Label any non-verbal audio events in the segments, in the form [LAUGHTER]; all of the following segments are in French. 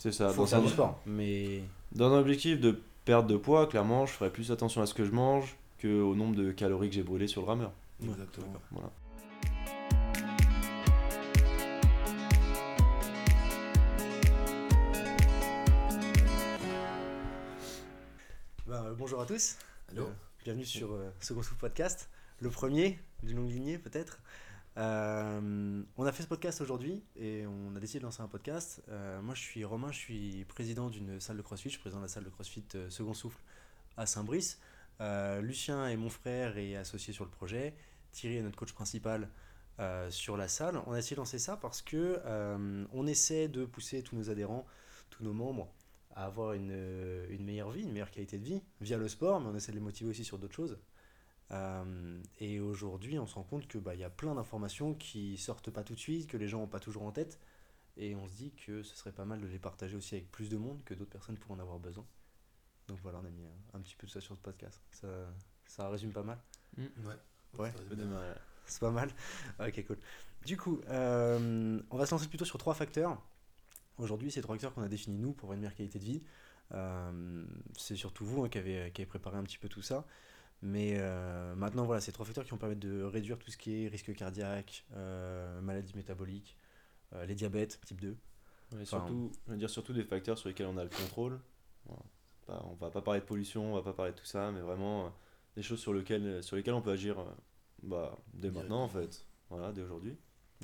C'est ça. faut Dans faire du sport. Mais dans un objectif de perte de poids, clairement, je ferai plus attention à ce que je mange qu'au nombre de calories que j'ai brûlées sur le rameur. Exactement. Voilà. Ben, euh, bonjour à tous. Allô Euh, bienvenue sur euh, Second Souffle Podcast, le premier d'une longue lignée peut-être. Euh, on a fait ce podcast aujourd'hui et on a décidé de lancer un podcast. Euh, moi je suis Romain, je suis président d'une salle de CrossFit, je de la salle de CrossFit euh, Second Souffle à Saint-Brice. Lucien est mon frère et associé sur le projet. Thierry est notre coach principal sur la salle. On a décidé de lancer ça parce que on essaie de pousser tous nos adhérents, tous nos membres à avoir une, une meilleure vie, une meilleure qualité de vie via le sport, mais on essaie de les motiver aussi sur d'autres choses. Euh, et aujourd'hui, on se rend compte que bah, il y a plein d'informations qui sortent pas tout de suite, que les gens n'ont pas toujours en tête, et on se dit que ce serait pas mal de les partager aussi avec plus de monde, que d'autres personnes pourraient en avoir besoin. Donc voilà, on a mis un, un petit peu de ça sur ce podcast. Ça, ça résume pas mal. Ouais. Ouais. Mal. C'est pas mal. Ok, cool. Du coup, euh, on va se lancer plutôt sur trois facteurs. Aujourd'hui, c'est trois facteurs qu'on a définis nous pour avoir une meilleure qualité de vie. Euh, c'est surtout vous hein, qui, avez, qui avez préparé un petit peu tout ça. Mais euh, maintenant, voilà, c'est trois facteurs qui vont permettre de réduire tout ce qui est risque cardiaque, euh, maladies métaboliques, euh, les diabètes type 2. Ouais, Enfin, surtout, je veux dire surtout des facteurs sur lesquels on a le contrôle. Voilà. Pas- on va pas parler de pollution, on va pas parler de tout ça, mais vraiment euh, des choses sur lesquelles, sur lesquelles on peut agir euh, bah, dès maintenant en fait. Voilà, dès aujourd'hui.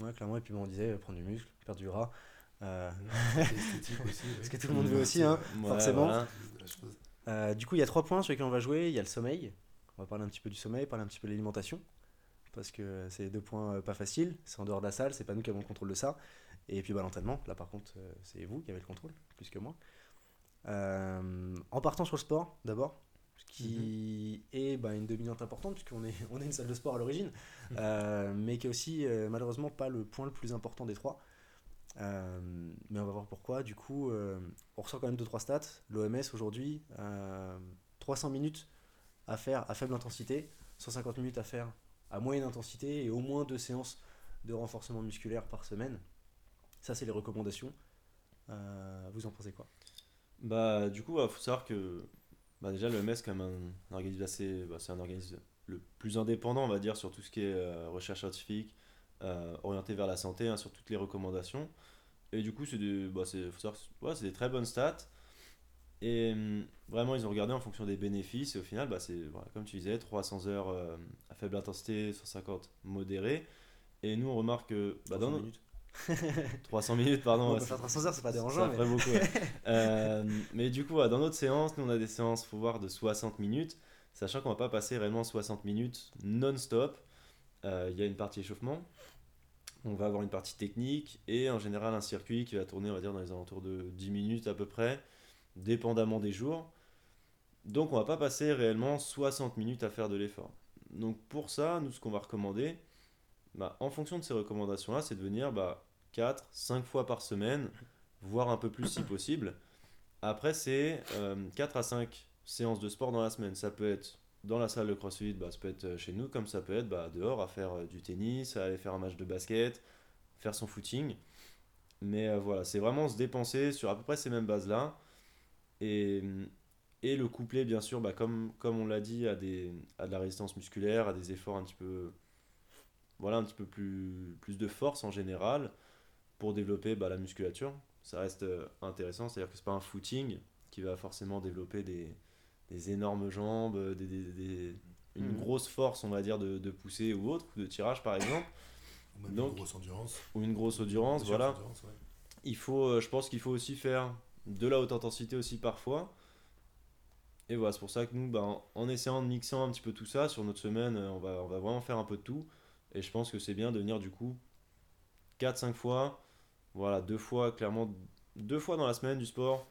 Ouais, clairement. Et puis, bon, on disait prendre du muscle, perdre du gras. Euh. [LAUGHS] Ce que tout le monde veut aussi, hein. Ouais, Forcément. voilà. Euh, du coup, il y a trois points sur lesquels on va jouer. Il y a le sommeil. On va parler un petit peu du sommeil, parler un petit peu de l'alimentation. Parce que c'est deux points euh, pas faciles. C'est en dehors de la salle, c'est pas nous qui avons le contrôle de ça. Et puis bah, l'entraînement, là par contre, euh, c'est vous qui avez le contrôle, plus que moi. Euh, en partant sur le sport, d'abord, ce qui est bah, une dominante importante, puisqu'on est, [LAUGHS] on est une salle de sport à l'origine, euh, mais qui est aussi euh, malheureusement pas le point le plus important des trois. Mais on va voir pourquoi. Du coup, on ressort quand même 2-3 stats. L'OMS aujourd'hui, euh, 300 minutes à faire à faible intensité, 150 minutes à faire à moyenne intensité et au moins deux séances de renforcement musculaire par semaine. Ça, c'est les recommandations. Euh, vous en pensez quoi? Bah, du coup, il faut savoir que bah, déjà le MES, comme un, organisme assez. bah, c'est un organisme le plus indépendant, on va dire, sur tout ce qui est euh, recherche scientifique, euh, orienté vers la santé, hein, sur toutes les recommandations. Et du coup, c'est bah, c'est, c'est- c'est des très bonnes stats. Et hum, vraiment, ils ont regardé en fonction des bénéfices. Et au final, bah, c'est, voilà, comme tu disais, 300 heures euh, à faible intensité, 150 modéré. Et nous, on remarque que bah, 300 dans nos- minutes. [LAUGHS] 300 minutes, pardon. on ouais, faire 300 heures, c'est pas ça dérangeant. mais... ferait beaucoup. ouais. [LAUGHS] Euh, mais du coup, dans notre séance, nous on a des séances, faut voir, de 60 minutes, sachant qu'on va pas passer réellement 60 minutes non-stop. Euh, Il y a une partie échauffement, on va avoir une partie technique et en général un circuit qui va tourner, on va dire, dans les alentours de 10 minutes à peu près, dépendamment des jours. Donc on va pas passer réellement 60 minutes à faire de l'effort. Donc pour ça, nous ce qu'on va recommander, bah, en fonction de ces recommandations-là, c'est de venir bah, 4, 5 fois par semaine, voire un peu plus si possible. Après, c'est 4 à 5 séances de sport dans la semaine. Ça peut être dans la salle de CrossFit, bah, ça peut être euh, chez nous, comme ça peut être bah, dehors à faire euh, du tennis, à aller faire un match de basket, faire son footing. Mais euh, voilà, c'est vraiment se dépenser sur à peu près ces mêmes bases-là. Et, et le coupler, bien sûr, bah, comme, comme on l'a dit, à, des, à de la résistance musculaire, à des efforts un petit peu, voilà, un petit peu plus, plus de force en général pour développer bah, la musculature. Ça reste euh, intéressant, c'est-à-dire que c'est pas un footing qui va forcément développer des, des énormes jambes, des, des- une Mhm. grosse force, on va dire, de, de poussée ou autre, ou de tirage par exemple, Ou même Donc, une grosse endurance. ou une grosse endurance, Grosse voilà. endurance, ouais. Il faut, euh, je pense qu'il faut aussi faire de la haute intensité aussi parfois. Et voilà, c'est pour ça que nous, bah, en, essayant de mixer un petit peu tout ça, sur notre semaine, euh, on va, on va vraiment faire un peu de tout. Et je pense que c'est bien de venir du coup 4-5 fois, voilà, deux fois, clairement, deux fois dans la semaine du sport.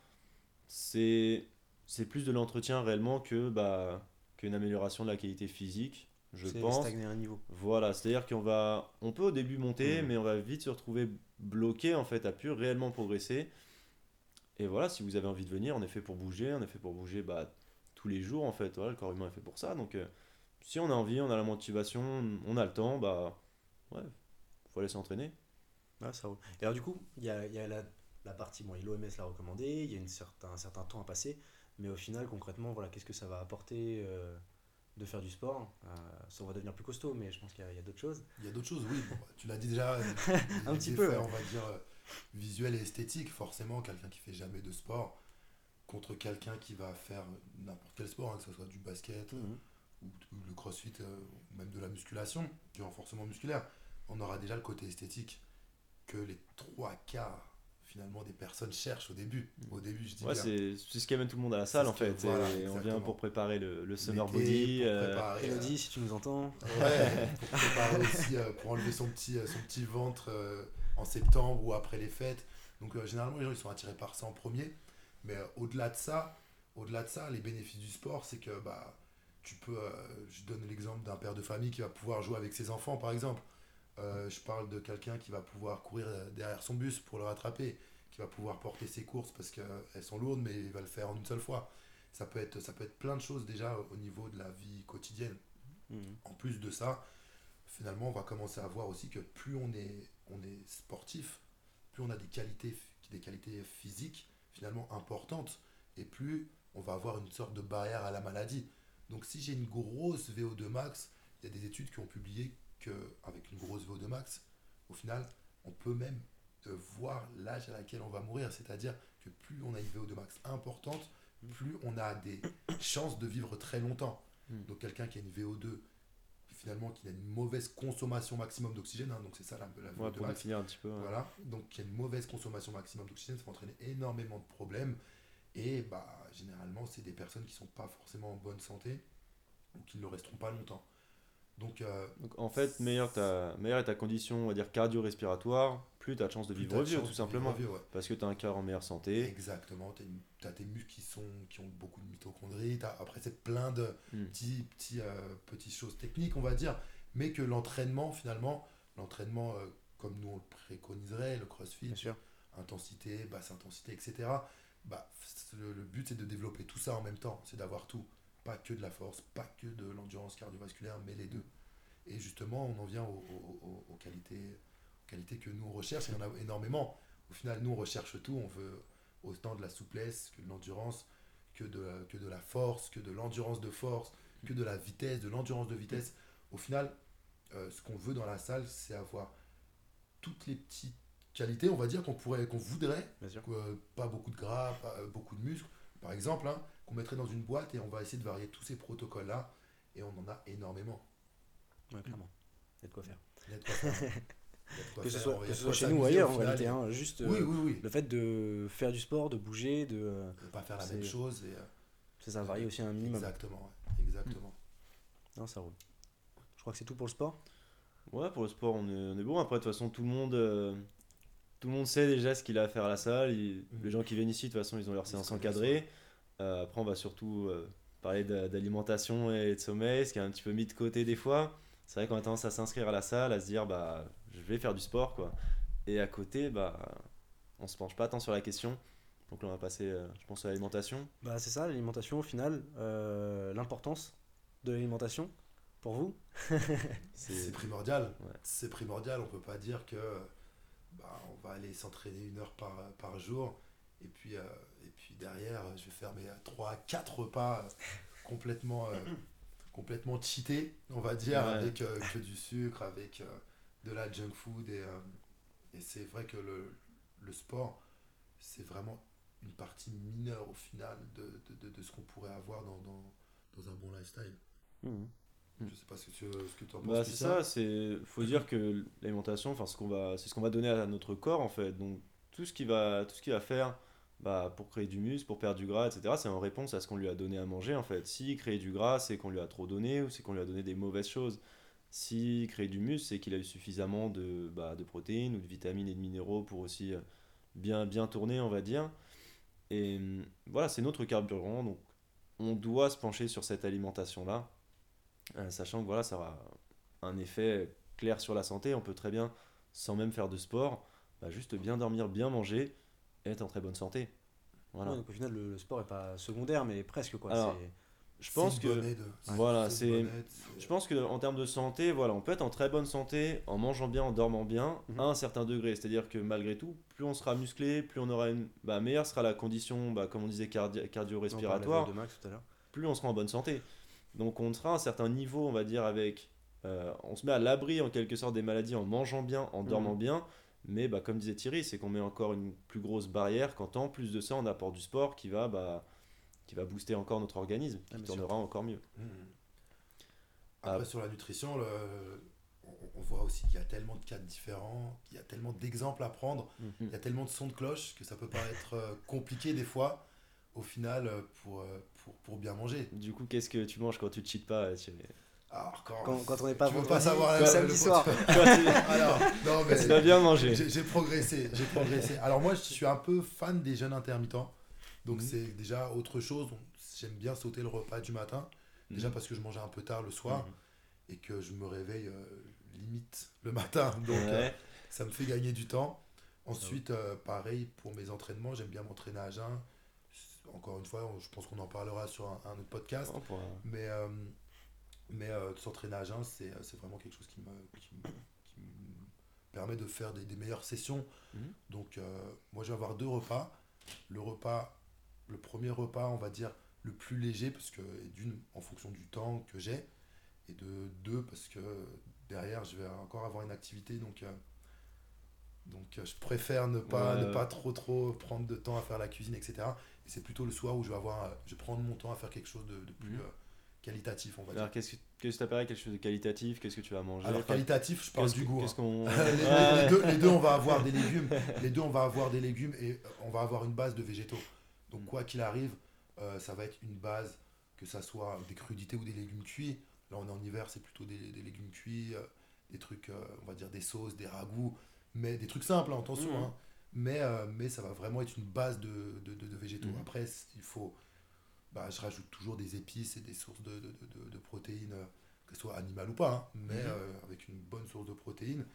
C'est c'est plus de l'entretien réellement que bah, qu'une amélioration de la qualité physique, je pense. stagner à un niveau. Voilà, c'est-à-dire qu'on va, on peut au début monter, Mhm. mais on va vite se retrouver bloqué en fait, à plus réellement progresser. Et voilà, si vous avez envie de venir, on est fait pour bouger, on est fait pour bouger bah, tous les jours en fait. Voilà, le corps humain est fait pour ça. Donc, euh, si on a envie, on a la motivation, on a le temps, bah ouais, faut aller s'entraîner. Ouais, ça roule. Et alors du coup, il y a, il y a la la partie, bon, l'OMS l'a recommandé, il y a une certain, un certain temps à passer, mais au final, concrètement, voilà, qu'est-ce que ça va apporter euh, de faire du sport? Euh, Ça va devenir plus costaud, mais je pense qu'il y a, d'autres choses. Il y a d'autres choses, oui. Bon, tu l'as dit déjà. [LAUGHS] Un petit effets, peu, ouais. On va dire euh, visuel et esthétique. Forcément, quelqu'un qui fait jamais de sport contre quelqu'un qui va faire n'importe quel sport, hein, que ce soit du basket Mhm. ou, ou le crossfit, euh, ou même de la musculation, du renforcement musculaire, on aura déjà le côté esthétique que les trois quarts finalement des personnes cherchent au début. Au début, je dis Ouais, c'est c'est ce qui amène tout le monde à la salle en que- fait. voilà, et on vient pour préparer le, le summer body. pour euh, préparer, Elodie, si tu nous entends. Ouais, pour préparer aussi, euh, pour enlever son petit, euh, son petit ventre euh, en septembre ou après les fêtes. Donc euh, généralement les gens ils sont attirés par ça en premier. Mais euh, au-delà de ça, au-delà de ça, les bénéfices du sport, c'est que bah tu peux, euh, je donne l'exemple d'un père de famille qui va pouvoir jouer avec ses enfants par exemple. Je parle de quelqu'un qui va pouvoir courir derrière son bus pour le rattraper, qui va pouvoir porter ses courses parce qu'elles sont lourdes mais il va le faire en une seule fois. Ça peut être, ça peut être plein de choses déjà au niveau de la vie quotidienne. Mhm. En plus de ça, finalement, on va commencer à voir aussi que plus on est, on est sportif, plus on a des qualités, des qualités physiques finalement importantes, et plus on va avoir une sorte de barrière à la maladie. Donc si j'ai une grosse VO2 max, il y a des études qui ont publié qu'avec une grosse VO2 max, au final, on peut même euh, voir l'âge à laquelle on va mourir. C'est-à-dire que plus on a une VO2 max importante, plus on a des chances de vivre très longtemps. Mm. Donc quelqu'un qui a une VO2 finalement qui a une mauvaise consommation maximum d'oxygène, hein, donc c'est ça la, la ouais, VO2 pour définir un petit peu. ouais. Voilà, donc qui a une mauvaise consommation maximum d'oxygène, ça va entraîner énormément de problèmes. Et bah généralement c'est des personnes qui sont pas forcément en bonne santé ou qui ne le resteront pas longtemps. Donc euh, Donc en fait, meilleure, ta, meilleure est ta condition on va dire cardio-respiratoire, plus tu as de chances de plus vivre vieux tout simplement. vivre vieux, ouais. Parce que tu as un cœur en meilleure santé. Exactement, tu as, tes muscles qui, sont, qui ont beaucoup de mitochondries, après c'est plein de Mm. petits, petits, euh, petites choses techniques, on va dire, mais que l'entraînement finalement, l'entraînement euh, comme nous on le préconiserait, le crossfit, Bien sûr. intensité, basse intensité, etc. Bah, le, le but c'est de développer tout ça en même temps, c'est d'avoir tout. Pas que de la force, pas que de l'endurance cardiovasculaire, mais les deux. Et justement, on en vient aux, aux- aux- aux qualités, aux qualités que nous on recherche, et il y en a énormément. Au final, nous on recherche tout, on veut autant de la souplesse que de l'endurance, que de, que de la force, que de l'endurance de force, que de la vitesse, de l'endurance de vitesse. Au final, euh, ce qu'on veut dans la salle, c'est avoir toutes les petites qualités, on va dire, qu'on pourrait, qu'on voudrait, Bien sûr. euh, pas beaucoup de gras, pas, euh, beaucoup de muscles, par exemple, hein, qu'on mettrait dans une boîte et on va essayer de varier tous ces protocoles-là, et on en a énormément. Ouais, clairement. Il y a de quoi faire. Il y a de quoi faire. Que ce soit, que ce chez nous ou ailleurs, en réalité. hein, juste euh, Oui, oui, oui. le fait de faire du sport, de bouger, de. euh, Ne pas faire la C'est- même chose. Et, euh, ça, ça varie aussi un minimum. exactement, exactement. Non, ça roule. Je crois que c'est tout pour le sport. Ouais, pour le sport, on est, on est bon. Après, de toute façon, tout le monde, euh, tout le monde sait déjà ce qu'il a à faire à la salle. Il- Mhm. Les gens qui viennent ici, de toute façon, ils ont leur séance encadrée. Euh, après, on va surtout euh, parler d'a- d'alimentation et de sommeil, ce qui est un petit peu mis de côté des fois. C'est vrai qu'on a tendance à s'inscrire à la salle, à se dire, bah, je vais faire du sport, quoi. Et à côté, bah, on se penche pas tant sur la question. Donc là, on va passer, euh, je pense, à l'alimentation. Bah, c'est ça, l'alimentation au final. euh, L'importance de l'alimentation pour vous. [LAUGHS] C'est primordial. Ouais. C'est primordial. On peut pas dire que bah, on va aller s'entraîner une heure par, par jour et puis, euh, puis derrière, je vais faire mes 3 4 repas euh, complètement, euh, complètement cheatés, on va dire, Ouais. avec euh, que du sucre, avec euh, de la junk food. Et, euh, et c'est vrai que le, le sport, c'est vraiment une partie mineure au final de, de, de, de ce qu'on pourrait avoir dans, dans, dans un bon lifestyle. Mhm. Mm. Je sais pas ce que tu ce que en penses. Bah, c'est ça, c'est faut dire que l'alimentation, enfin ce qu'on va, c'est ce qu'on va donner à notre corps en fait. Donc tout ce qui va, tout ce qu'il va faire, bah, pour créer du muscle, pour perdre du gras, etc. C'est en réponse à ce qu'on lui a donné à manger en fait. Si créer du gras, c'est qu'on lui a trop donné ou c'est qu'on lui a donné des mauvaises choses. Si créer du muscle, c'est qu'il a eu suffisamment de, bah, de protéines ou de vitamines et de minéraux pour aussi euh, bien, bien tourner, on va dire. Et hum, voilà, c'est notre carburant, donc on doit se pencher sur cette alimentation-là, euh, sachant que voilà, ça aura un effet clair sur la santé. On peut très bien, sans même faire de sport, bah, juste bien dormir, bien manger être en très bonne santé. Voilà. Ouais, donc au final, le, le sport est pas secondaire, mais presque quoi. Alors, C'est- je pense une que bonne aide. voilà, une c'est- bonne aide, c'est- Je pense qu'en termes de santé, voilà, on peut être en très bonne santé en mangeant bien, en dormant bien, Mhm. à un certain degré. C'est-à-dire que malgré tout, plus on sera musclé, plus on aura une. Bah, meilleure sera la condition, bah, comme on disait, cardi- cardio-respiratoire, de Max tout à l'heure. plus on sera en bonne santé. Donc on sera à un certain niveau, on va dire, avec. euh, on se met à l'abri en quelque sorte des maladies en mangeant bien, en dormant Mhm. bien. Mais bah, comme disait Thierry, c'est qu'on met encore une plus grosse barrière quand en plus de ça on apporte du sport qui va, bah, qui va booster encore notre organisme, Ah, qui mais tournera encore mieux. Après, Ah. sur la nutrition, le- on, voit aussi qu'il y a tellement de cas différents, qu'il y a tellement d'exemples à prendre, Mhm. il y a tellement de sons de cloche que ça peut paraître euh, compliqué des fois, au final, euh, pour, euh, pour, pour bien manger. Du coup, qu'est-ce que tu manges quand tu cheats pas Thierry? Alors, quand, Quand, quand on n'est pas tu vendredi, pas savoir le la- samedi soir. [LAUGHS] Alors, non, [LAUGHS] mais Tu vas bien manger. j'ai progressé, j'ai progressé. Alors moi, je suis un peu fan des jeûnes intermittents. Donc Mhm. c'est déjà autre chose. J'aime bien sauter le repas du matin. Déjà Mhm. parce que je mangeais un peu tard le soir Mhm. et que je me réveille euh, limite le matin. [LAUGHS] Donc euh, ça me fait gagner du temps. Ensuite, euh, pareil pour mes entraînements, j'aime bien m'entraîner à jeun. Encore une fois, je pense qu'on en parlera sur un, un autre podcast. Mais, euh, mais euh, s'entraîner à jeun, c'est euh, c'est vraiment quelque chose qui me, qui me, qui me permet de faire des, des meilleures sessions. Mhm. Donc, euh, moi, je vais avoir deux repas. Le repas, le premier repas, on va dire, le plus léger, parce que, d'une, en fonction du temps que j'ai, et de deux, parce que derrière, je vais encore avoir une activité. Donc, euh, donc je préfère ne pas, Ouais, ne pas trop, trop prendre de temps à faire la cuisine, etc. Et c'est plutôt le soir où je vais avoir, je vais prendre mon temps à faire quelque chose de, de plus Mhm. Qualitatif, on va dire. Alors, qu'est-ce que que t'apparaît quelque chose de qualitatif? Qu'est-ce que tu vas manger? Alors qualitatif, je parle du goût. Hein. [LAUGHS] les, deux, les deux, on va avoir des légumes. Les deux, on va avoir des légumes et euh, on va avoir une base de végétaux. Donc Mm. quoi qu'il arrive, euh, ça va être une base, que ça soit des crudités ou des légumes cuits. Là, on est en hiver, c'est plutôt des, des légumes cuits, euh, des trucs, euh, on va dire des sauces, des ragoûts, mais des trucs simples, hein, attention. Mhm. hein. Mais, mais ça va vraiment être une base de, de, de- de végétaux. Mhm. Après, il faut, bah, je rajoute toujours des épices et des sources de, de, de- de- protéines, euh, que ce soit animales ou pas, hein, mais Mhm. euh, avec une bonne source de protéines.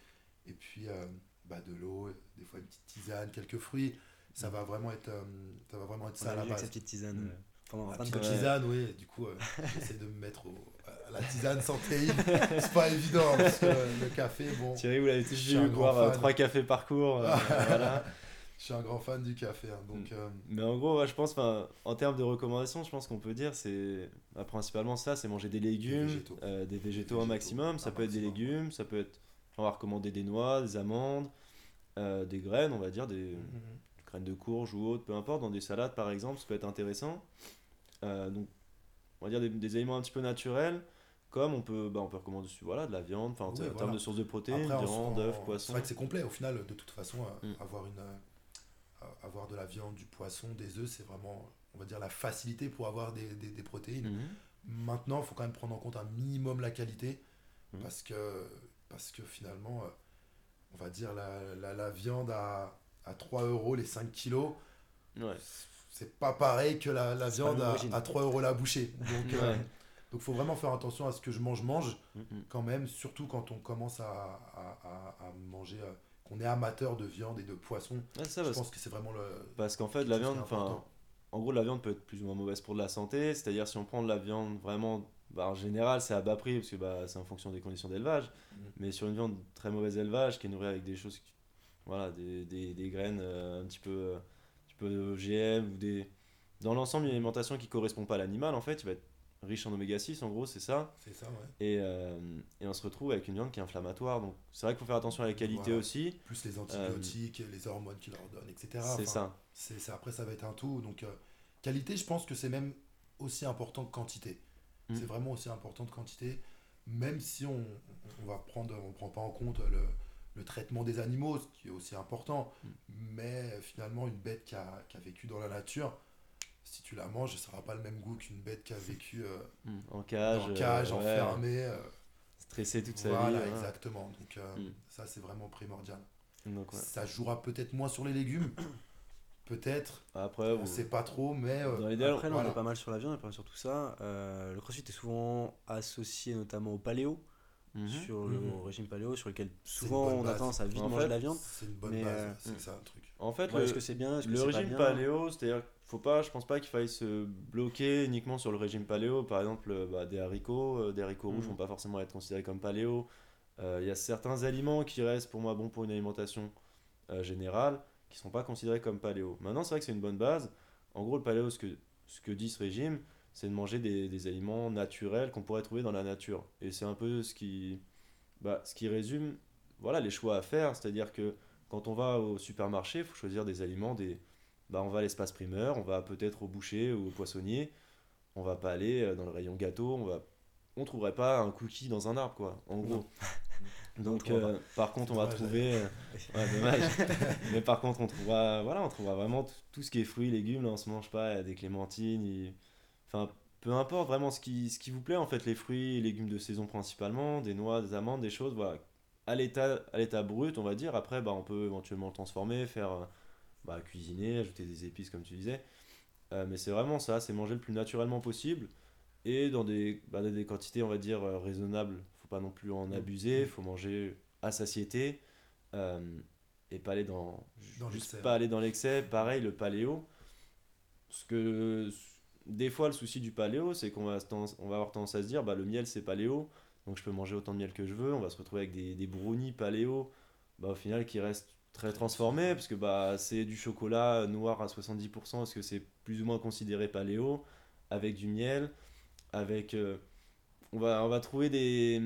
Et puis euh, bah, de l'eau, des fois une petite tisane, quelques fruits. Ça va vraiment être, euh, ça va vraiment être ça à la base. petite tisane Mm. euh, pendant La 24 petite tisane, oui. Du coup, euh, [LAUGHS] j'essaie de me mettre au- à la tisane sans théine. C'est pas évident parce que le, le café, bon, Thierry, vous l'avez suis vu boire euh, trois cafés par cours. euh, [LAUGHS] voilà. Je suis un grand fan du café. hein, donc, euh, Mais en gros, ouais, je pense, en termes de recommandations, je pense qu'on peut dire, c'est bah, principalement ça c'est manger des légumes, végétaux. euh, des végétaux Des un maximum. Ça peut être des légumes, ça peut être. On va recommander des noix, des amandes, euh, des graines, on va dire, des graines de courge ou autre, peu importe, dans des salades par exemple, ça peut être intéressant. Euh, donc, on va dire des, des aliments un petit peu naturels, comme on peut, bah, on peut recommander voilà, de la viande, enfin, en termes de sources de protéines, viande, en- œufs, C'est vrai que c'est complet au final, de toute façon, euh, Mm. avoir, une, euh, avoir de la viande, du poisson, des œufs, c'est vraiment, on va dire, la facilité pour avoir des, des- des protéines. Mhm. Maintenant, il faut quand même prendre en compte un minimum la qualité Mhm. parce, que, parce que finalement, euh, on va dire la, la, la viande à, à 3 euros les 5 kilos, Ouais. c'est pas pareil que la, la viande à, à 3 euros la bouchée. Donc, euh, Ouais. donc faut vraiment faire attention à ce que je mange, mange Mhm. quand même, surtout quand on commence à, à, à- à manger, euh, qu'on est amateur de viande et de poisson. Ça, je pense que c'est vraiment le. parce qu'en fait, la viande, enfin, en gros, la viande peut être plus ou moins mauvaise pour de la santé. C'est-à-dire, si on prend de la viande vraiment, bah, en général, c'est à bas prix parce que bah, c'est en fonction des conditions d'élevage. Mhm. Mais sur une viande de très mauvais élevage, qui est nourrie avec des choses, qui- voilà, des, des, des graines euh, un petit peu, euh, un petit peu OGM ou des. Dans l'ensemble, une alimentation qui correspond pas à l'animal, en fait, il va être riche en oméga 6, en gros, c'est ça. C'est ça, ouais. Et, euh, et on se retrouve avec une viande qui est inflammatoire. Donc, c'est vrai qu'il faut faire attention à la qualité Voilà. aussi. Plus les antibiotiques, les hormones qu'ils leur donnent, etc. Euh, C'est Enfin, ça. c'est ça. Après, ça va être un tout. Donc, euh, qualité, je pense que c'est même aussi important que quantité. Mm. C'est vraiment aussi important de quantité. Même si on, on va prendre, on prend pas en compte le, le traitement des animaux, ce qui est aussi important. Mm. Mais finalement, une bête qui a, qui a vécu dans la nature, si tu la manges, ça n'aura pas le même goût qu'une bête qui a vécu euh, Mm. En cage. en cage, euh, ouais, enfermée. euh, stressé toute sa voilà, vie. hein. exactement. Donc, euh, Mm. ça, c'est vraiment primordial. Donc, ouais. Ça jouera peut-être moins sur les légumes. Peut-être. Après, On vous- sait pas trop, mais. euh, dans l'idéal, Après, là, voilà. on est pas mal sur la viande, et pas sur tout ça. Euh, le crossfit est souvent associé notamment au paléo. Mhm. sur le Mhm. régime paléo, sur lequel souvent on a tendance à vite En manger fait, de la viande. C'est une bonne Mais, base, euh, c'est ça le truc. En fait, Ouais, le, Est-ce que c'est bien Est-ce que le c'est pas régime bien paléo, c'est-à-dire faut pas, je pense pas qu'il faille se bloquer uniquement sur le régime paléo. Par exemple, euh, bah, des haricots, euh, des haricots rouges Mhm. vont pas forcément être considérés comme paléo. Euh, Il y a certains aliments qui restent pour moi bons pour une alimentation euh, générale, qui sont pas considérés comme paléo. Maintenant, c'est vrai que c'est une bonne base. En gros, le paléo, ce que, ce que dit ce régime, c'est de manger des, des aliments naturels qu'on pourrait trouver dans la nature. Et c'est un peu ce qui, bah, ce qui résume voilà, les choix à faire. C'est-à-dire que quand on va au supermarché, il faut choisir des aliments, des, bah, on va à l'espace primeur, on va peut-être au boucher ou au poissonnier. On va pas aller euh, dans le rayon gâteau, on va on trouverait pas un cookie dans un arbre quoi en gros. Donc euh, par contre on va trouver euh, ouais, dommage. [LAUGHS] Mais par contre on trouvera voilà, on trouvera vraiment tout, ce qui est fruits, légumes, là on se mange pas, il y a des clémentines, enfin peu importe vraiment ce qui ce qui vous plaît en fait les fruits et légumes de saison principalement, des noix, des amandes, des choses voilà à l'état à l'état brut, on va dire. Après bah on peut éventuellement le transformer, faire euh, bah, cuisiner, ajouter des épices comme tu disais. Euh, mais c'est vraiment ça, c'est manger le plus naturellement possible et dans des, bah, dans des quantités, on va dire, euh, raisonnables. faut pas non plus en abuser, faut manger à satiété euh, et pas aller dans, Dans juste l'excès. pas aller dans l'excès. Pareil, le paléo. Ce que des fois, le souci du paléo, c'est qu'on va, va avoir tendance à se dire, bah, le miel c'est paléo, donc je peux manger autant de miel que je veux. On va se retrouver avec des, des brownies paléo, bah, au final, qui restent très transformés, parce que bah, c'est du chocolat noir à 70%, parce que c'est plus ou moins considéré paléo, avec du miel, avec. euh, on, va, on va trouver des.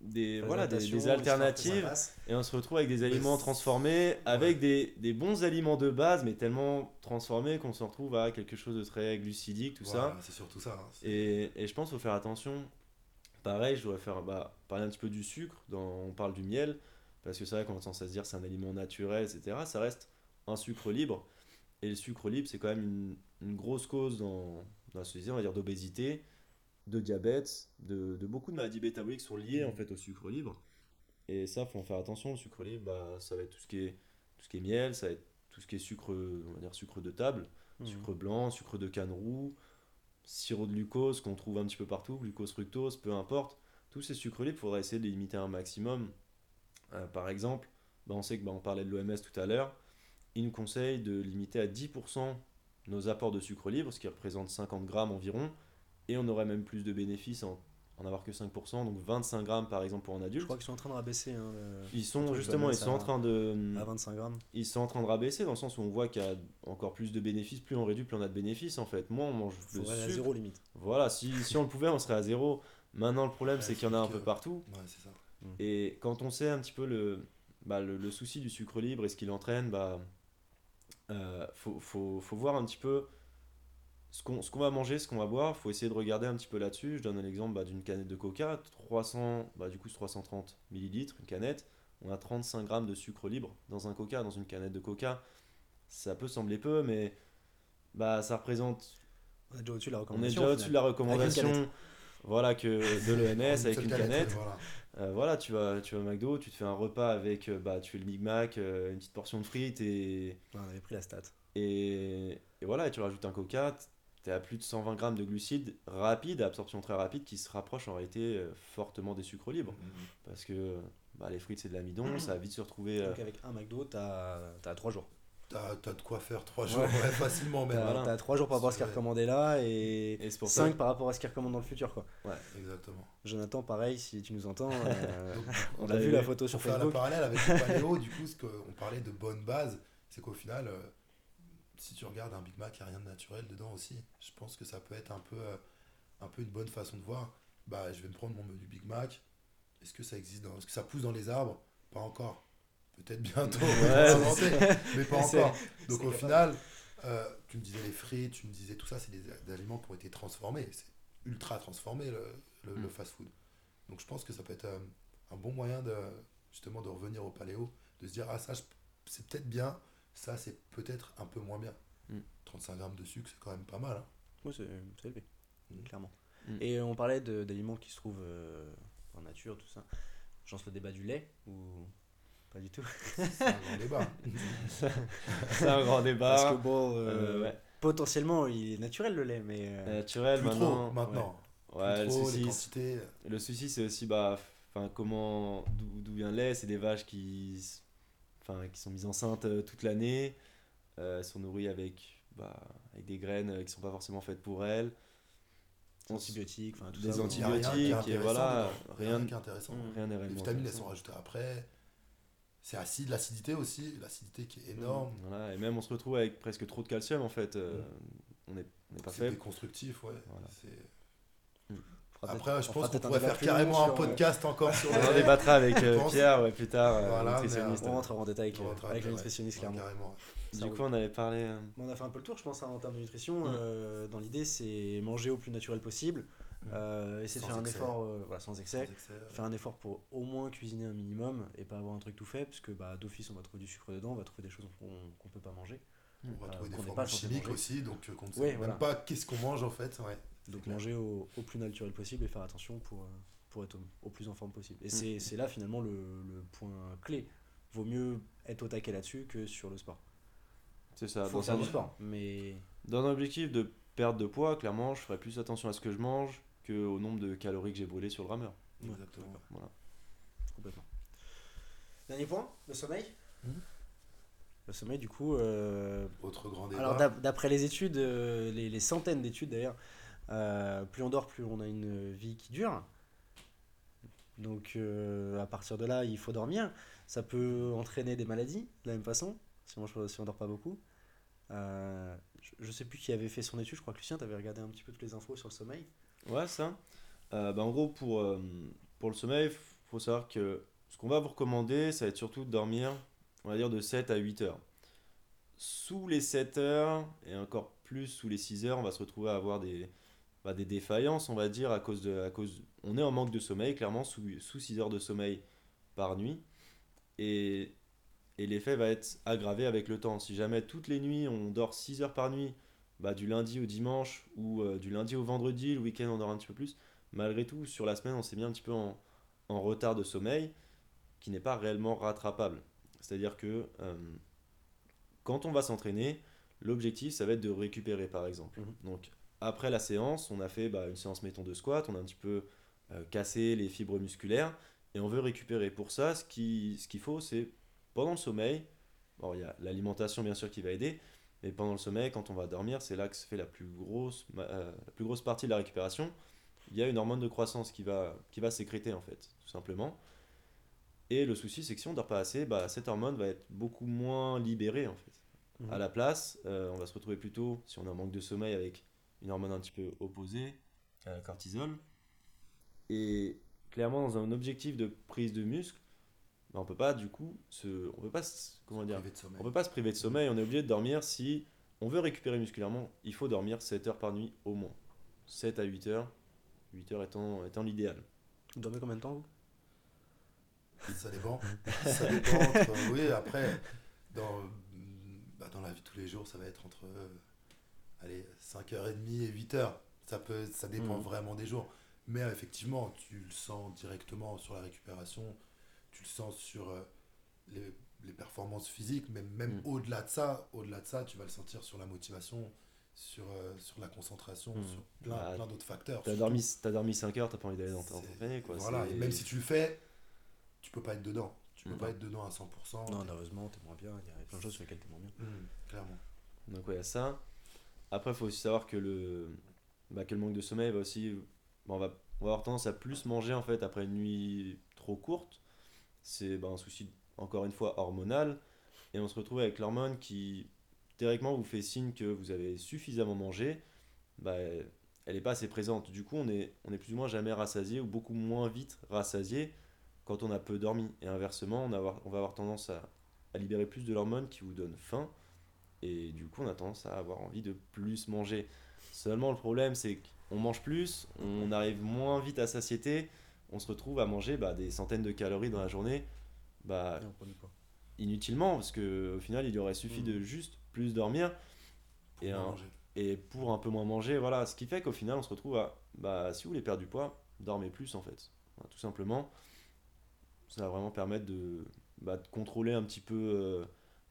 Des, voilà, des, alternatives et on se retrouve avec des aliments transformés, avec des, des bons aliments de base, mais tellement transformés qu'on se retrouve à quelque chose de très glucidique, tout ça. C'est surtout ça. hein. Et, et je pense qu'il faut faire attention. Pareil, je dois faire, bah, parler un petit peu du sucre, dans, on parle du miel, parce que c'est vrai qu'on a tendance à se dire c'est un aliment naturel, etc. Ça reste un sucre libre. Et le sucre libre, c'est quand même une, une grosse cause dans, dans la société, on va dire, d'obésité, de diabète, de, de beaucoup de maladies métaboliques sont liées en fait au sucre libre. Et ça, faut en faire attention. Le sucre libre, bah, ça va être tout ce qui est, tout ce qui est miel, ça va être tout ce qui est sucre, on va dire sucre de table, Mhm. sucre blanc, sucre de canne roux, sirop de glucose qu'on trouve un petit peu partout, glucose, fructose, peu importe. Tous ces sucres libres, il faudra essayer de les limiter un maximum. Euh, par exemple, bah, on sait que bah, on parlait de l'OMS tout à l'heure, il nous conseille de limiter à 10% nos apports de sucre libre, ce qui représente 50 grammes environ, et on aurait même plus de bénéfices en en avoir que 5%, donc 25 grammes par exemple pour un Je adulte. crois qu'ils sont en train de rabaisser hein, le- Ils sont justement, ils sont en train de, à 25 grammes. ils sont en train de rabaisser dans le sens où on voit qu'il y a encore plus de bénéfices, plus on réduit, plus on a de bénéfices en fait. Moi, on mange le Faudrait aller à sucre. zéro limite. Voilà, si, si on le pouvait, on serait à zéro. Maintenant, le problème, Ouais, c'est qu'il y en a un que- peu partout. Ouais, c'est ça. Et quand on sait un petit peu le, bah, le, le souci du sucre libre et ce qu'il entraîne, bah, euh, faut, faut, faut voir un petit peu ce qu'on ce qu'on va manger, ce qu'on va boire. faut essayer de regarder un petit peu là-dessus. Je donne un exemple bah, d'une canette de coca, 300, bah, du coup, c'est 330 millilitres, une canette. On a 35 grammes de sucre libre dans un coca, dans une canette de coca. Ça peut sembler peu, mais bah, ça représente On est déjà au-dessus de la on est recommandation. déjà au au-dessus de la recommandation voilà, que de [LAUGHS] l'OMS avec une canette, canette. voilà. Euh, voilà, tu vas, tu vas au McDo, tu te fais un repas avec, euh, bah, tu fais le Big Mac, euh, une petite portion de frites et, Ouais, on avait pris la stat. et, et voilà, et tu rajoutes un coca, tu es à plus de 120 grammes de glucides rapides, à absorption très rapide, qui se rapproche en réalité euh, fortement des sucres libres. Mhm. Parce que bah, les frites c'est de l'amidon, [CLEARS THROAT] ça va vite se retrouver. euh, Donc avec un McDo, t'as as 3 jours. T'as t'as de quoi faire 3 jours, ouais, facilement même. T'as voilà. 3 jours par rapport à ce qu'il recommandé là et, Et c'est pour 5 ça. par rapport à ce qu'il recommande dans le futur. quoi. Exactement. Jonathan, pareil, si tu nous entends, euh, [LAUGHS] Donc, on a vu la photo sur Pour faire la Facebook. parallèle avec le paléo, du coup, ce qu'on parlait de bonne base, c'est qu'au final, euh, si tu regardes un Big Mac, il n'y a rien de naturel dedans aussi. Je pense que ça peut être un peu, euh, un peu une bonne façon de voir. Bah, je vais me prendre mon menu Big Mac. Est-ce que ça existe dans... Est-ce que ça pousse dans les arbres? Pas encore. Peut-être bientôt, Ouais, mais pas [LAUGHS] encore. Donc au final, euh, tu me disais les frites, tu me disais tout ça, c'est des, des aliments qui ont été transformés. C'est ultra transformé le, le, le Mm. fast-food. Donc je pense que ça peut être euh, un bon moyen de justement de revenir au paléo, de se dire ah ça c'est peut-être bien, ça c'est peut-être un peu moins bien. Mm. 35 grammes de sucre c'est quand même pas mal. hein. Oui, c'est élevé, Mm. clairement. Mm. Et on parlait d'aliments qui se trouvent euh, en nature, tout ça. Je lance le débat du lait ou pas du tout? [LAUGHS] C'est un grand débat. C'est un grand débat. Parce que bon, euh, Euh, ouais. potentiellement il est naturel le lait, mais euh, Naturel Plus maintenant. trop maintenant. Ouais, le trop, souci, quantités. le souci c'est aussi bah, enfin, comment, d'où vient le lait? C'est des vaches qui, enfin, qui sont mises enceintes euh, toute l'année. Euh, elles sont nourries avec, bah, avec des graines euh, qui sont pas forcément faites pour elles. Antibiotiques, enfin tout Des ça. Il y a rien qui est antibiotiques, et intéressant voilà, rien- est intéressant. Mm. Rien n'est Les vitamines, elles sont rajoutées après. C'est acide, l'acidité aussi, l'acidité qui est énorme. Voilà, et même on se retrouve avec presque trop de calcium en fait. euh, On n'est on n'est pas C'est fait. déconstructif, ouais. Voilà. Après, je pense qu'on pourrait faire carrément un euh, podcast encore sur [LAUGHS] On en le débattra avec euh. [LAUGHS] Pierre ouais, plus tard, euh, Voilà, mais, nutritionniste. On rentrera en détail avec, euh, avec le nutritionniste, Ouais, clairement. Du coup, on avait parlé. euh, on a fait un peu le tour, je pense, hein, en termes de nutrition. Euh, dans l'idée, c'est manger au plus naturel possible. Essayer de faire un effort euh, voilà, sans Sans excès. euh, Faire un effort pour au moins cuisiner un minimum et pas avoir un truc tout fait, parce que bah, d'office, on va trouver du sucre dedans, on va trouver des choses qu'on qu'on peut pas manger. On va euh, trouver des formules chimiques aussi, donc euh, qu'on ne sait même pas qu'est-ce qu'on mange en fait. Ouais. Donc manger au, au plus naturel possible et faire attention pour, euh, pour être au, au plus en forme possible. Et c'est c'est là finalement le, le point clé. Vaut mieux être au taquet là-dessus que sur le sport. C'est ça. Faut Dans faire un, du sport, mais dans un objectif de perte de poids, clairement, je ferai plus attention à ce que je mange qu'au nombre de calories que j'ai brûlées sur le rameur. Exactement. Voilà. complètement. Dernier point, le sommeil. Mhm. Le sommeil, du coup, euh, Autre grand débat. Alors d'ap- d'après les études, euh, les, les centaines d'études d'ailleurs, euh, plus on dort, plus on a une vie qui dure. Donc euh, à partir de là, il faut dormir. Ça peut entraîner des maladies de la même façon, si on si on dort pas beaucoup. Euh, je, je sais plus qui avait fait son étude, je crois que Lucien, tu avais regardé un petit peu toutes les infos sur le sommeil. Ouais, ça. Euh, bah, en gros, pour, euh, pour le sommeil, faut savoir que ce qu'on va vous recommander, ça va être surtout de dormir, on va dire, de 7 à 8 heures. Sous les 7 heures, et encore plus sous les 6 heures, on va se retrouver à avoir des, bah, des défaillances, on va dire, à cause de... À cause, on est en manque de sommeil, clairement, sous, sous 6 heures de sommeil par nuit. Et, et l'effet va être aggravé avec le temps. Si jamais toutes les nuits, on dort 6 heures par nuit, bah, du lundi au dimanche ou euh, du lundi au vendredi, le week-end on dort un petit peu plus. Malgré tout, sur la semaine, on s'est mis un petit peu en, en retard de sommeil qui n'est pas réellement rattrapable. C'est-à-dire que euh, quand on va s'entraîner, l'objectif ça va être de récupérer par exemple. Mhm. Donc après la séance, on a fait bah, une séance mettons de squat, on a un petit peu euh, cassé les fibres musculaires et on veut récupérer. Pour ça, ce qu'il ce qu'il faut, c'est pendant le sommeil, bon, il y a l'alimentation bien sûr qui va aider, mais pendant le sommeil, quand on va dormir, c'est là que se fait la plus grosse, euh, la plus grosse partie de la récupération. Il y a une hormone de croissance qui va, qui va sécréter en fait, tout simplement. Et le souci, c'est que si on dort pas assez, bah, cette hormone va être beaucoup moins libérée en fait. Mhm. À la place, euh, on va se retrouver plutôt, si on a un manque de sommeil, avec une hormone un petit peu opposée, à la cortisol. Et clairement, dans un objectif de prise de muscle, bah, on peut pas du coup se, on peut pas, se- comment dire, on peut pas se priver de sommeil, on est obligé de dormir si on veut récupérer musculairement, il faut dormir 7 heures par nuit au moins. 7 à 8 heures, 8 heures étant, étant l'idéal. Vous dormez combien de temps vous? Ça dépend. ça dépend entre- oui, après, dans, bah, dans la vie de tous les jours, ça va être entre euh, allez, 5h30 et 8h. Ça, peut, ça dépend Mhm. vraiment des jours. Mais euh, effectivement, tu le sens directement sur la récupération, tu le sens sur euh, les, les performances physiques, mais même Mhm. au-delà de ça, au-delà de ça, tu vas le sentir sur la motivation, sur, euh, sur la concentration, Mhm. sur plein, Bah, plein d'autres facteurs. T'as dormi, t'as dormi 5 heures, t'as pas envie d'aller dans t'entraîner quoi. Voilà, et même si tu le fais, peux pas être dedans. Tu peux Mhm. pas être dedans à 100%. Non, nerveusement, t'es moins bien. Il y a plein de choses sur lesquelles t'es moins bien. Mhm, clairement. Donc ouais, il y a ça. Après, il faut aussi savoir que le, bah, que le manque de sommeil va aussi... bah, on, va, on va avoir tendance à plus manger en fait après une nuit trop courte. C'est bah, un souci, encore une fois, hormonal. Et on se retrouve avec l'hormone qui, théoriquement, vous fait signe que vous avez suffisamment mangé. Bah, elle n'est pas assez présente. Du coup, on est, on est plus ou moins jamais rassasié ou beaucoup moins vite rassasié quand on a peu dormi. Et inversement, on, a avoir- on va avoir tendance à, à libérer plus de l'hormone qui vous donne faim. Et du coup, on a tendance à avoir envie de plus manger. Seulement, le problème, c'est qu'on mange plus, on arrive moins vite à satiété, on se retrouve à manger bah, des centaines de calories dans la journée bah, inutilement, parce qu'au final, il aurait suffi Mm. de juste plus dormir Pour et, un- pour un peu moins manger. Voilà, ce qui fait qu'au final, on se retrouve à bah, si vous voulez perdre du poids, dormez plus en fait. Voilà, tout simplement, ça va vraiment permettre de, bah, de contrôler un petit peu euh,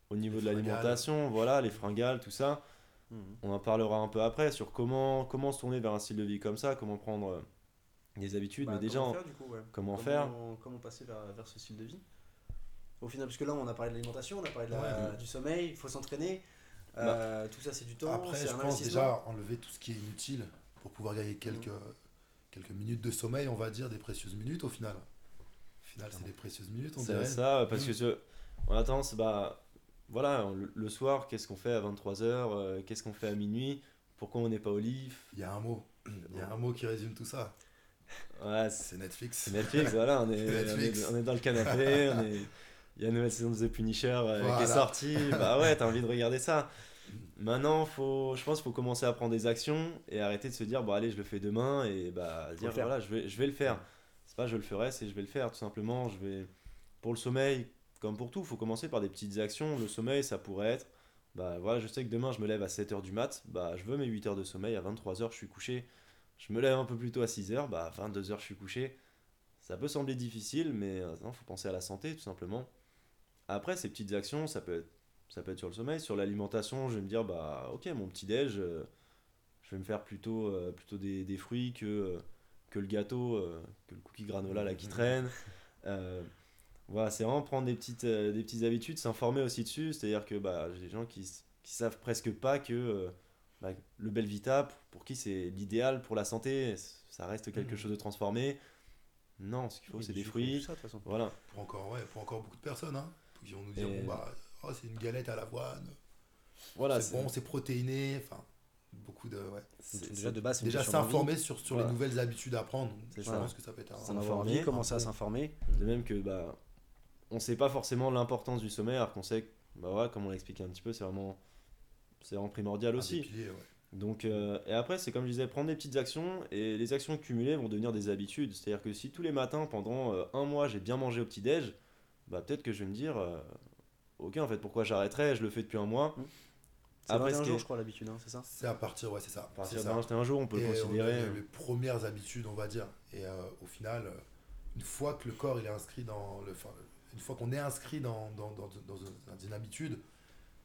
au niveau Les de fringales. l'alimentation, voilà, les fringales, tout ça. Mhm. on en parlera un peu après sur comment, comment se tourner vers un style de vie comme ça, comment prendre euh, des habitudes. Bah, mais déjà, comment en- faire, du coup, ouais. comment faire Comment passer vers, vers ce style de vie Au final, parce que là, on a parlé de l'alimentation, on a parlé de la- Ouais. du sommeil, il faut s'entraîner. Bah. euh, tout ça, c'est du temps. Après, je un pense déjà enlever tout ce qui est inutile pour pouvoir gagner quelques, quelques minutes de sommeil, on va dire, des précieuses minutes au final. Final, c'est des précieuses minutes, on C'est dirait. ça, parce Mm. que ce- on a tendance, bah, voilà, le, le soir, qu'est-ce qu'on fait à 23h, qu'est-ce qu'on fait à minuit, pourquoi on n'est pas au lit? Il y a un mot. Il y a un mot qui résume tout ça. Ouais, c'est C'est Netflix. c'est Netflix, voilà, on est, [LAUGHS] on est, on est dans le canapé, on est- il y a une nouvelle saison de The Punisher euh, qui est sortie, bah ouais, t'as envie de regarder ça. Maintenant, faut, je pense qu'il faut commencer à prendre des actions et arrêter de se dire, bon allez, je le fais demain et bah dire, voilà, je vais, je vais le faire. Pas je le ferai, c'est je vais le faire, tout simplement. Je vais... Pour le sommeil, comme pour tout, faut commencer par des petites actions. Le sommeil, ça pourrait être, bah voilà, je sais que demain je me lève à 7h du mat, bah je veux mes 8 heures de sommeil, à 23h je suis couché. Je me lève un peu plus tôt à 6h, bah à 22h je suis couché. Ça peut sembler difficile, mais euh, non, faut penser à la santé, tout simplement. Après, ces petites actions, ça peut être, ça peut être sur le sommeil. Sur l'alimentation, je vais me dire, bah ok, mon petit-déj, euh, je vais me faire plutôt, euh, plutôt des, fruits que, euh, que le gâteau, euh, que le cookie granola là qui traîne. Euh, voilà, c'est vraiment prendre des petites, euh, des petites habitudes, s'informer aussi dessus. C'est-à-dire que bah, j'ai des gens qui, qui savent presque pas que euh, bah, le Belvita, pour, pour qui c'est l'idéal pour la santé, ça reste quelque Mhm. chose de transformé. Non, ce qu'il faut, c'est des fruits. tout ça, de toute façon. Voilà. Pour encore, ouais, pour encore beaucoup de personnes, hein, qui vont nous dire, Et- bon, bah, oh, c'est une galette à l'avoine, Voilà, c'est bon, c'est protéiné, enfin, beaucoup de, ouais. Donc, déjà, de base, Déjà s'informer sur, sur Voilà. les nouvelles habitudes à prendre, C'est je ça. pense que ça peut être un... S'informer. envie, commencer à s'informer. De même que bah on sait pas forcément l'importance du sommeil alors qu'on sait que bah ouais, comme on l'a expliqué un petit peu, c'est vraiment c'est vraiment primordial un aussi. piliers, ouais. Donc euh, et après c'est comme je disais prendre des petites actions et les actions cumulées vont devenir des habitudes. C'est-à-dire que si tous les matins pendant euh, un mois j'ai bien mangé au petit déj, bah peut-être que je vais me dire euh, OK en fait pourquoi j'arrêterais, je le fais depuis un mois. C'est Après, 21 ce qui jours, est- je crois, l'habitude, hein, c'est ça C'est à partir, ouais, c'est ça. À partir c'est ça. d'un un jour on peut Et le on a considérer. les, les premières habitudes, on va dire. Et euh, au final, euh, une fois que le corps il est inscrit dans le, enfin, une fois qu'on est inscrit dans, dans, dans, dans une- dans une habitude,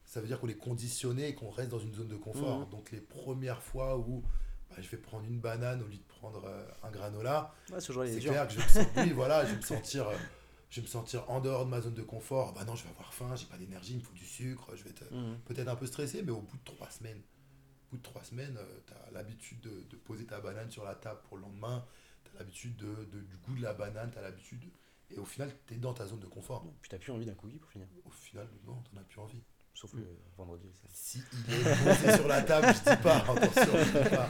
ça veut dire qu'on est conditionné et qu'on reste dans une zone de confort. Mhm. Donc les premières fois où bah, je vais prendre une banane au lieu de prendre euh, un granola, Ouais, c'est clair que je vais me sentir, oui, voilà, je vais me sentir, euh, je vais me sentir en dehors de ma zone de confort. Bah non, je vais avoir faim, j'ai pas d'énergie, il me faut du sucre, je vais être Mhm. peut-être un peu stressé, mais au bout de trois semaines, au bout de trois semaines, tu as l'habitude de, de poser ta banane sur la table pour le lendemain, tu as l'habitude de, de- du goût de la banane, tu as l'habitude, et au final, tu es dans ta zone de confort. Puis t'as plus envie d'un cookie pour finir. Au final, non, tu as plus envie. Sauf le vendredi. ça. Si il est posé sur la table, je dis pas, attention, je dis pas.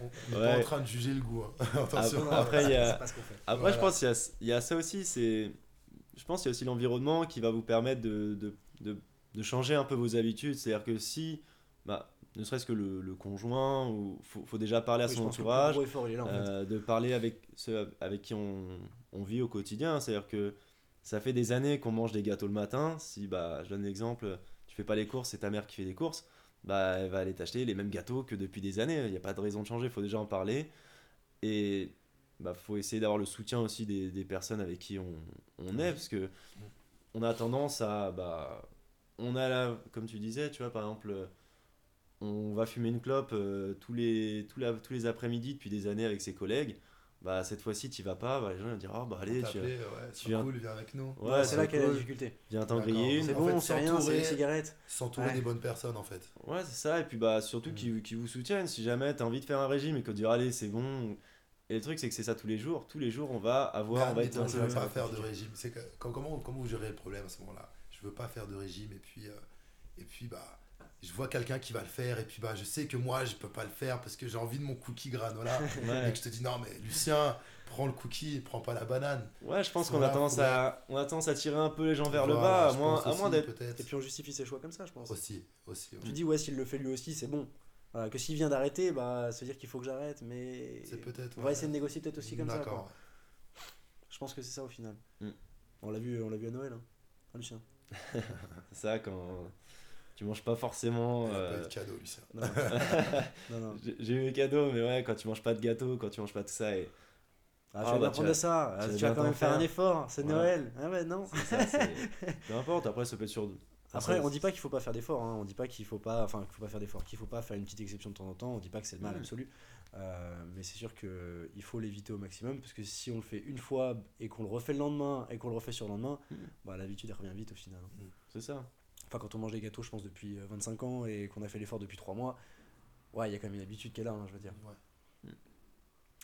On n'est pas en train de juger le goût. hein. [LAUGHS] attention. Après, il y a- Voilà. je pense qu'il y a, il y a ça aussi, c'est... Je pense qu'il y a aussi l'environnement qui va vous permettre de, de, de, de changer un peu vos habitudes. C'est-à-dire que si, bah, ne serait-ce que le, le conjoint, ou faut, faut déjà parler à Oui, son entourage, gros effort, il est là, en fait. euh, de parler avec ceux avec qui on, on vit au quotidien. C'est-à-dire que ça fait des années qu'on mange des gâteaux le matin. Si, bah, je donne l'exemple, tu fais pas les courses, c'est ta mère qui fait les courses, bah, elle va aller t'acheter les mêmes gâteaux que depuis des années. Il n'y a pas de raison de changer, il faut déjà en parler. Et bah, faut essayer d'avoir le soutien aussi des, des personnes avec qui on, on est, parce que on a tendance à. Bah, on a la, comme tu disais, tu vois, par exemple, on va fumer une clope euh, tous les, tous la- tous les après-midi depuis des années avec ses collègues. Bah, cette fois-ci, tu vas pas, bah, les gens vont dire, ah bah allez, tu ouais, viens- cool, viens avec nous. Ouais, Ouais, c'est là qu'est la difficulté. viens t'en griller une. C'est bon, fait, c'est rien, c'est les cigarettes. S'entourer Ouais. des bonnes personnes, en fait. Ouais, c'est ça. Et puis bah, surtout Mm. qui, qui vous soutiennent. Si jamais tu as envie de faire un régime et qu'on te dit, allez, c'est bon. Et le truc, c'est que c'est ça tous les jours. Tous les jours, on va avoir. Mais on va être je veux pas faire de régime. C'est comment, comment vous gérez le problème à ce moment-là? Je veux pas faire de régime et puis, euh, et puis bah, je vois quelqu'un qui va le faire et puis bah, je sais que moi je peux pas le faire parce que j'ai envie de mon cookie granola. [LAUGHS] Ouais. Et que je te dis non mais Lucien, prends le cookie, prends pas la banane. Ouais, je pense qu'on a tendance à, on a tendance à tirer un peu les gens vers le bas, à moins, à moins d'être. Et puis on justifie ses choix comme ça, je pense. Aussi, aussi. Tu dis, ouais, s'il le fait lui aussi, c'est bon. Voilà, que s'il vient d'arrêter, bah, ça veut dire qu'il faut que j'arrête, mais. C'est peut-être. On va essayer de négocier peut-être aussi comme ça. D'accord. quoi. Je pense que c'est ça au final. Mm. On l'a vu, on l'a vu à Noël, hein. Hein, Lucien. [LAUGHS] Ça, quand tu manges pas forcément. Euh, pas eu de cadeau, Lucien. [LAUGHS] Non, [LAUGHS] non. non. J'ai eu les cadeaux, mais ouais, quand tu manges pas de gâteau, quand tu manges pas tout ça, et Ah, Ah, tu vas bah, bien tu prendre ça. Ah, tu vas tu vas bien quand même faire un effort. C'est Voilà. Noël. Ah ouais, non. c'est ça, c'est- [LAUGHS] peu importe. Après, ça peut être sur Après, ça- on dit pas qu'il faut pas faire d'efforts, hein. on dit pas qu'il faut pas, enfin, qu'il faut pas faire d'efforts, qu'il faut pas faire une petite exception de temps en temps, on dit pas que c'est le mal Mhm. absolu, Euh, mais c'est sûr que il faut l'éviter au maximum, parce que si on le fait une fois et qu'on le refait le lendemain et qu'on le refait sur le lendemain, Mhm. bah, l'habitude elle revient vite au final. hein. C'est ça. Enfin, quand on mange des gâteaux, je pense depuis euh, 25 ans et qu'on a fait l'effort depuis 3 mois, ouais, il y a quand même une habitude qui est là, hein, je veux dire. Ouais.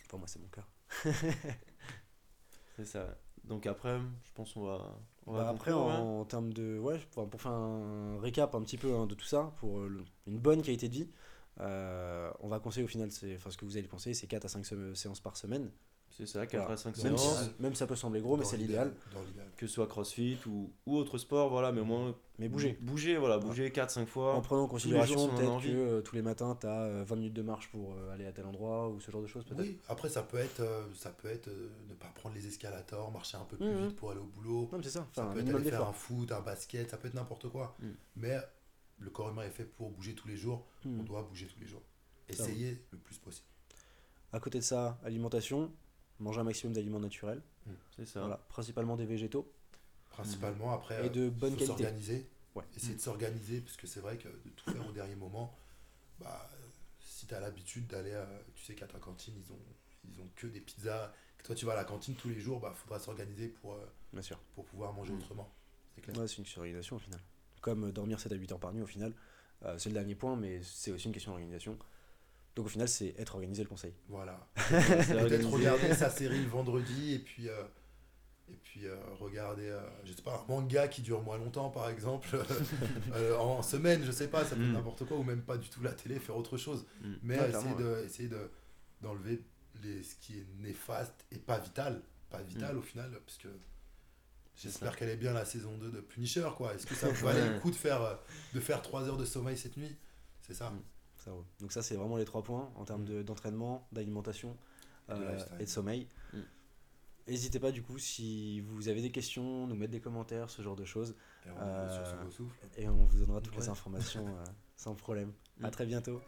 Enfin, moi, c'est mon cas. C'est ça. Donc après, je pense qu'on va. On Bah, va après, conclure, en, ouais. en termes de. Ouais, pour faire un récap un petit peu hein, de tout ça, pour euh, le- une bonne qualité de vie, euh, on va conseiller au final, c'est- enfin, ce que vous allez conseiller, c'est 4 à 5 séances par semaine. C'est ça, 4 Voilà. à 5 Même si, séances. même ça peut sembler gros, mais c'est l'idéal. Que ce soit crossfit ou, ou autre sport, voilà, mais au moins. Mais bouger. Bouger, voilà, bouger 4-5 fois. En prenant en considération si peut-être envie. que euh, tous les matins, tu as 20 minutes de marche pour euh, aller à tel endroit ou ce genre de choses, peut-être. Oui, après ça peut être, euh, ça peut être euh, ne pas prendre les escalators, marcher un peu plus Mhm. vite pour aller au boulot. Non, mais c'est ça, Ça peut être aller faire un foot, un basket, ça peut être n'importe quoi. Mm. Mais le corps humain est fait pour bouger tous les jours. On Hmm. doit bouger tous les jours. Ça va. Essayer le plus possible. À côté de ça, alimentation, manger un maximum d'aliments naturels, C'est ça. voilà, principalement des végétaux Principalement après. et euh, de bonne faut qualité. s'organiser. Ouais. Essayer de s'organiser, parce que c'est vrai que de tout faire au dernier moment, bah, euh, si tu as l'habitude d'aller, à- tu sais qu'à ta cantine, ils ont, ils ont que des pizzas, que toi tu vas à la cantine tous les jours, bah faudra s'organiser pour, euh, Bien sûr. pour pouvoir manger autrement. C'est clair. Ouais, c'est une surorganisation au final. Comme dormir 7 à 8 heures par nuit au final, euh, c'est le dernier point, mais c'est aussi une question d'organisation. Donc au final, c'est être organisé le conseil. Voilà. [LAUGHS] C'est Peut-être regarder sa série le vendredi et puis, euh, et puis euh, regarder, euh, je sais pas, un manga qui dure moins longtemps par exemple, [LAUGHS] euh, en semaine, je sais pas, ça peut être Mm. n'importe quoi, ou même pas du tout la télé, faire autre chose. Mm. Mais Ouais, essayer de essayer de d'enlever les ce qui est néfaste et pas vital pas vital au final parce que j'espère qu'elle est bien la saison 2 de Punisher quoi est-ce que ça [LAUGHS] valait le coup de faire euh, de faire 3 heures de sommeil cette nuit? C'est ça Mm. Ça. Donc ça, c'est vraiment les trois points en termes de- d'entraînement, d'alimentation Et de euh, et de sommeil. Mm. N'hésitez pas du coup si vous avez des questions, nous mettre des commentaires, ce genre de choses, et on Euh, sur ce beau souffle et on vous donnera toutes les informations euh, sans problème. À Mm. très bientôt.